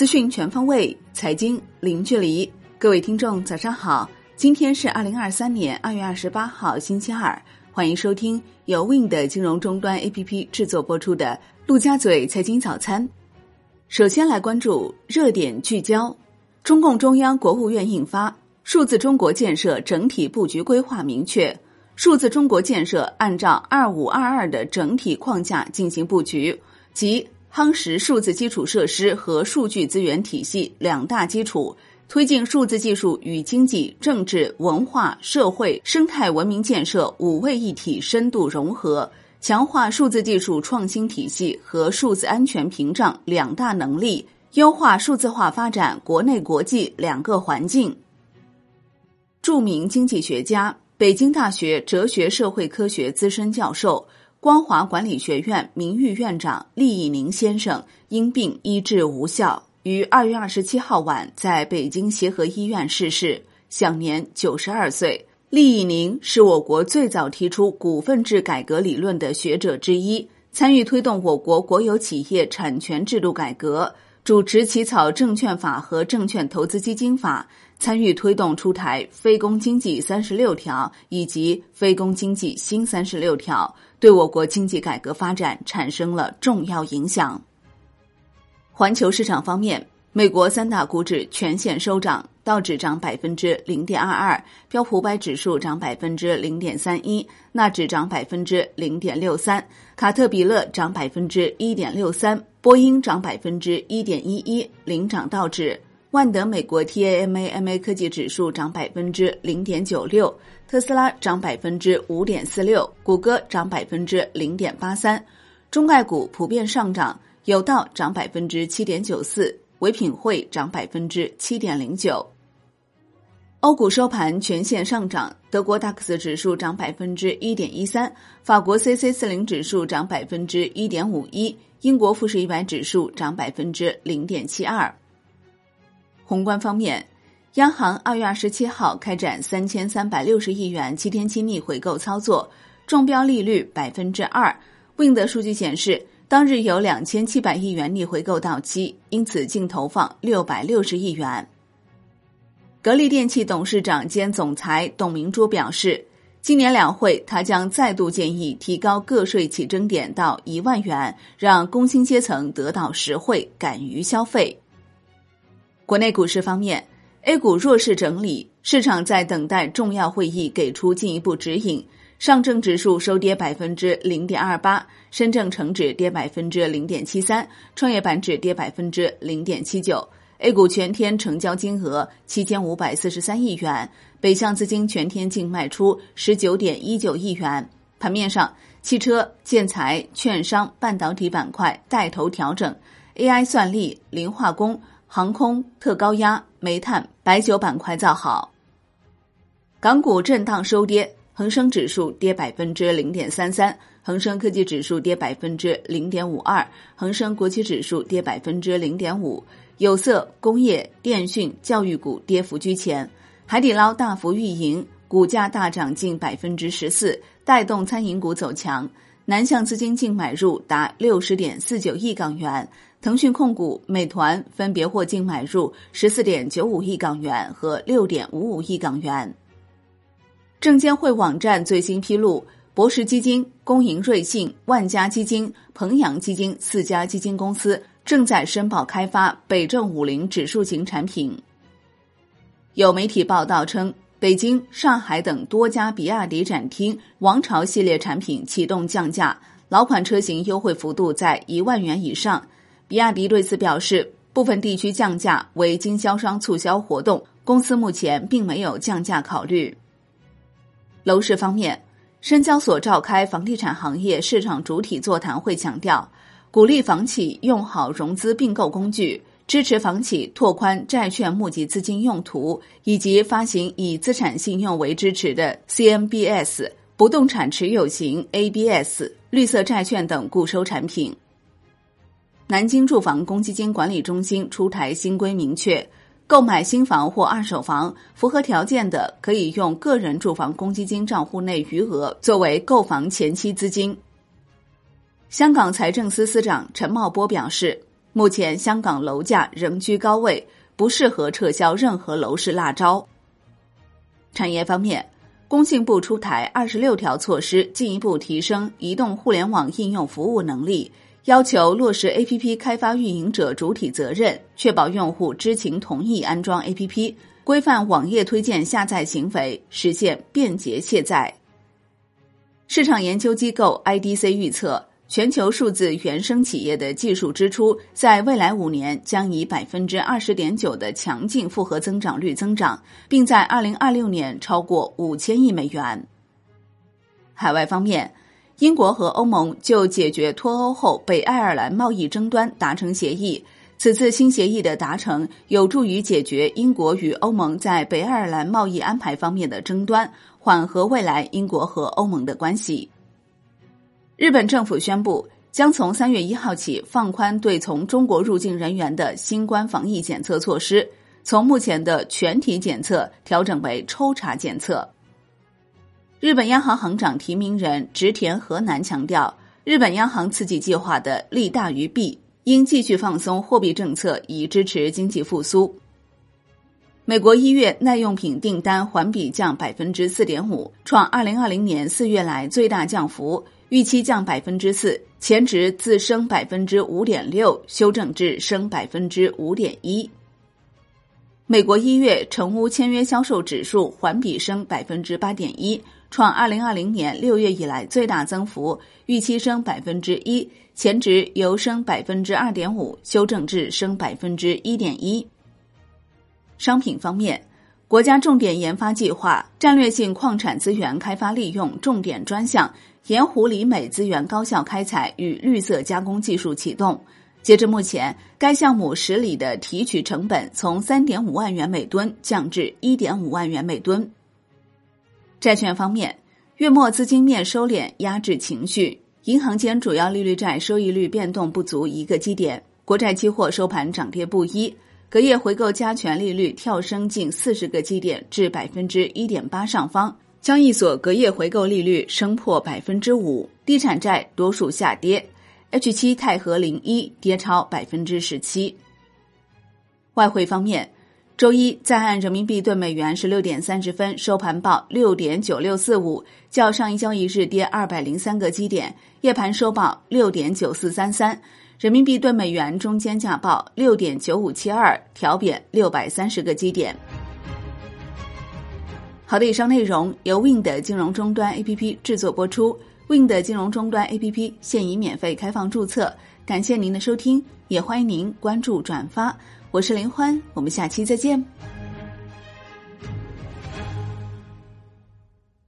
资讯全方位，财经零距离。各位听众，早上好！今天是二零二三年二月二十八号，星期二。欢迎收听由 Win 的金融终端 APP 制作播出的《陆家嘴财经早餐》。首先来关注热点聚焦：中共中央、国务院印发《数字中国建设整体布局规划》，明确数字中国建设按照“二五二二”的整体框架进行布局，即。夯实数字基础设施和数据资源体系两大基础，推进数字技术与经济、政治、文化、社会、生态文明建设五位一体深度融合，强化数字技术创新体系和数字安全屏障两大能力，优化数字化发展国内国际两个环境。著名经济学家、北京大学哲学社会科学资深教授。光华管理学院名誉院长厉以宁先生因病医治无效，于二月二十七号晚在北京协和医院逝世，享年九十二岁。厉以宁是我国最早提出股份制改革理论的学者之一，参与推动我国国有企业产权制度改革，主持起草证券法和证券投资基金法。参与推动出台非公经济三十六条以及非公经济新三十六条，对我国经济改革发展产生了重要影响。环球市场方面，美国三大股指全线收涨，道指涨百分之零点二二，标普五百指数涨百分之零点三一，纳指涨百分之零点六三，卡特彼勒涨百分之一点六三，波音涨百分之一点一一，领涨道指。万德美国 TAMA-MA 科技指数涨百分之零点九六，特斯拉涨百分之五点四六，谷歌涨百分之零点八三，中概股普遍上涨，有道涨百分之七点九四，唯品会涨百分之七点零九。欧股收盘全线上涨，德国 DAX 指数涨百分之一点一三，法国 CAC 四零指数涨百分之一点五一，英国富时一百指数涨百分之零点七二。宏观方面，央行二月二十七号开展三千三百六十亿元七天期逆回购操作，中标利率百分之二。Wind 数据显示，当日有两千七百亿元逆回购到期，因此净投放六百六十亿元。格力电器董事长兼总裁董明珠表示，今年两会他将再度建议提高个税起征点到一万元，让工薪阶层得到实惠，敢于消费。国内股市方面，A 股弱势整理，市场在等待重要会议给出进一步指引。上证指数收跌百分之零点二八，深证成指跌百分之零点七三，创业板指跌百分之零点七九。A 股全天成交金额七千五百四十三亿元，北向资金全天净卖出十九点一九亿元。盘面上，汽车、建材、券商、半导体板块带头调整，AI 算力、磷化工。航空、特高压、煤炭、白酒板块造好，港股震荡收跌，恒生指数跌百分之零点三三，恒生科技指数跌百分之零点五二，恒生国企指数跌百分之零点五。有色、工业、电讯、教育股跌幅居前，海底捞大幅运营，股价大涨近百分之十四，带动餐饮股走强。南向资金净买入达六十点四九亿港元。腾讯控股、美团分别获净买入十四点九五亿港元和六点五五亿港元。证监会网站最新披露，博时基金、工银瑞信、万家基金、鹏阳基金四家基金公司正在申报开发北证五零指数型产品。有媒体报道称，北京、上海等多家比亚迪展厅王朝系列产品启动降价，老款车型优惠幅度在一万元以上。比亚迪对此表示，部分地区降价为经销商促销活动，公司目前并没有降价考虑。楼市方面，深交所召开房地产行业市场主体座谈会，强调鼓励房企用好融资并购工具，支持房企拓宽债券募集资金用途，以及发行以资产信用为支持的 CMBS、不动产持有型 ABS、绿色债券等固收产品。南京住房公积金管理中心出台新规，明确购买新房或二手房，符合条件的可以用个人住房公积金账户内余额作为购房前期资金。香港财政司司长陈茂波表示，目前香港楼价仍居高位，不适合撤销任何楼市辣招。产业方面，工信部出台二十六条措施，进一步提升移动互联网应用服务能力，要求落实 A P P 开发运营者主体责任，确保用户知情同意安装 A P P，规范网页推荐下载行为，实现便捷卸载。市场研究机构 I D C 预测。全球数字原生企业的技术支出在未来五年将以百分之二十点九的强劲复合增长率增长，并在二零二六年超过五千亿美元。海外方面，英国和欧盟就解决脱欧后北爱尔兰贸易争端达成协议。此次新协议的达成有助于解决英国与欧盟在北爱尔兰贸易安排方面的争端，缓和未来英国和欧盟的关系。日本政府宣布，将从三月一号起放宽对从中国入境人员的新冠防疫检测措施，从目前的全体检测调整为抽查检测。日本央行行长提名人植田和南强调，日本央行刺激计划的利大于弊，应继续放松货币政策以支持经济复苏。美国一月耐用品订单环比降百分之四点五，创二零二零年四月来最大降幅。预期降百分之四，前值自升百分之五点六，修正至升百分之五点一。美国一月成屋签约销售指数环比升百分之八点一，创二零二零年六月以来最大增幅，预期升百分之一，前值由升百分之二点五修正至升百分之一点一。商品方面，国家重点研发计划战略性矿产资源开发利用重点专项。盐湖锂镁资源高效开采与绿色加工技术启动。截至目前，该项目十里的提取成本从三点五万元每吨降至一点五万元每吨。债券方面，月末资金面收敛压制情绪，银行间主要利率债收益率变动不足一个基点，国债期货收盘涨跌不一，隔夜回购加权利率跳升近四十个基点至百分之一点八上方。交易所隔夜回购利率升破百分之五，地产债多数下跌，H 七钛合零一跌超百分之十七。外汇方面，周一在岸人民币兑美元十六点三十分收盘报六点九六四五，较上一交易日跌二百零三个基点；夜盘收报六点九四三三，人民币兑美元中间价报六点九五七二，调贬六百三十个基点。好的，以上内容由 Win 的金融终端 APP 制作播出。Win 的金融终端 APP 现已免费开放注册，感谢您的收听，也欢迎您关注转发。我是林欢，我们下期再见。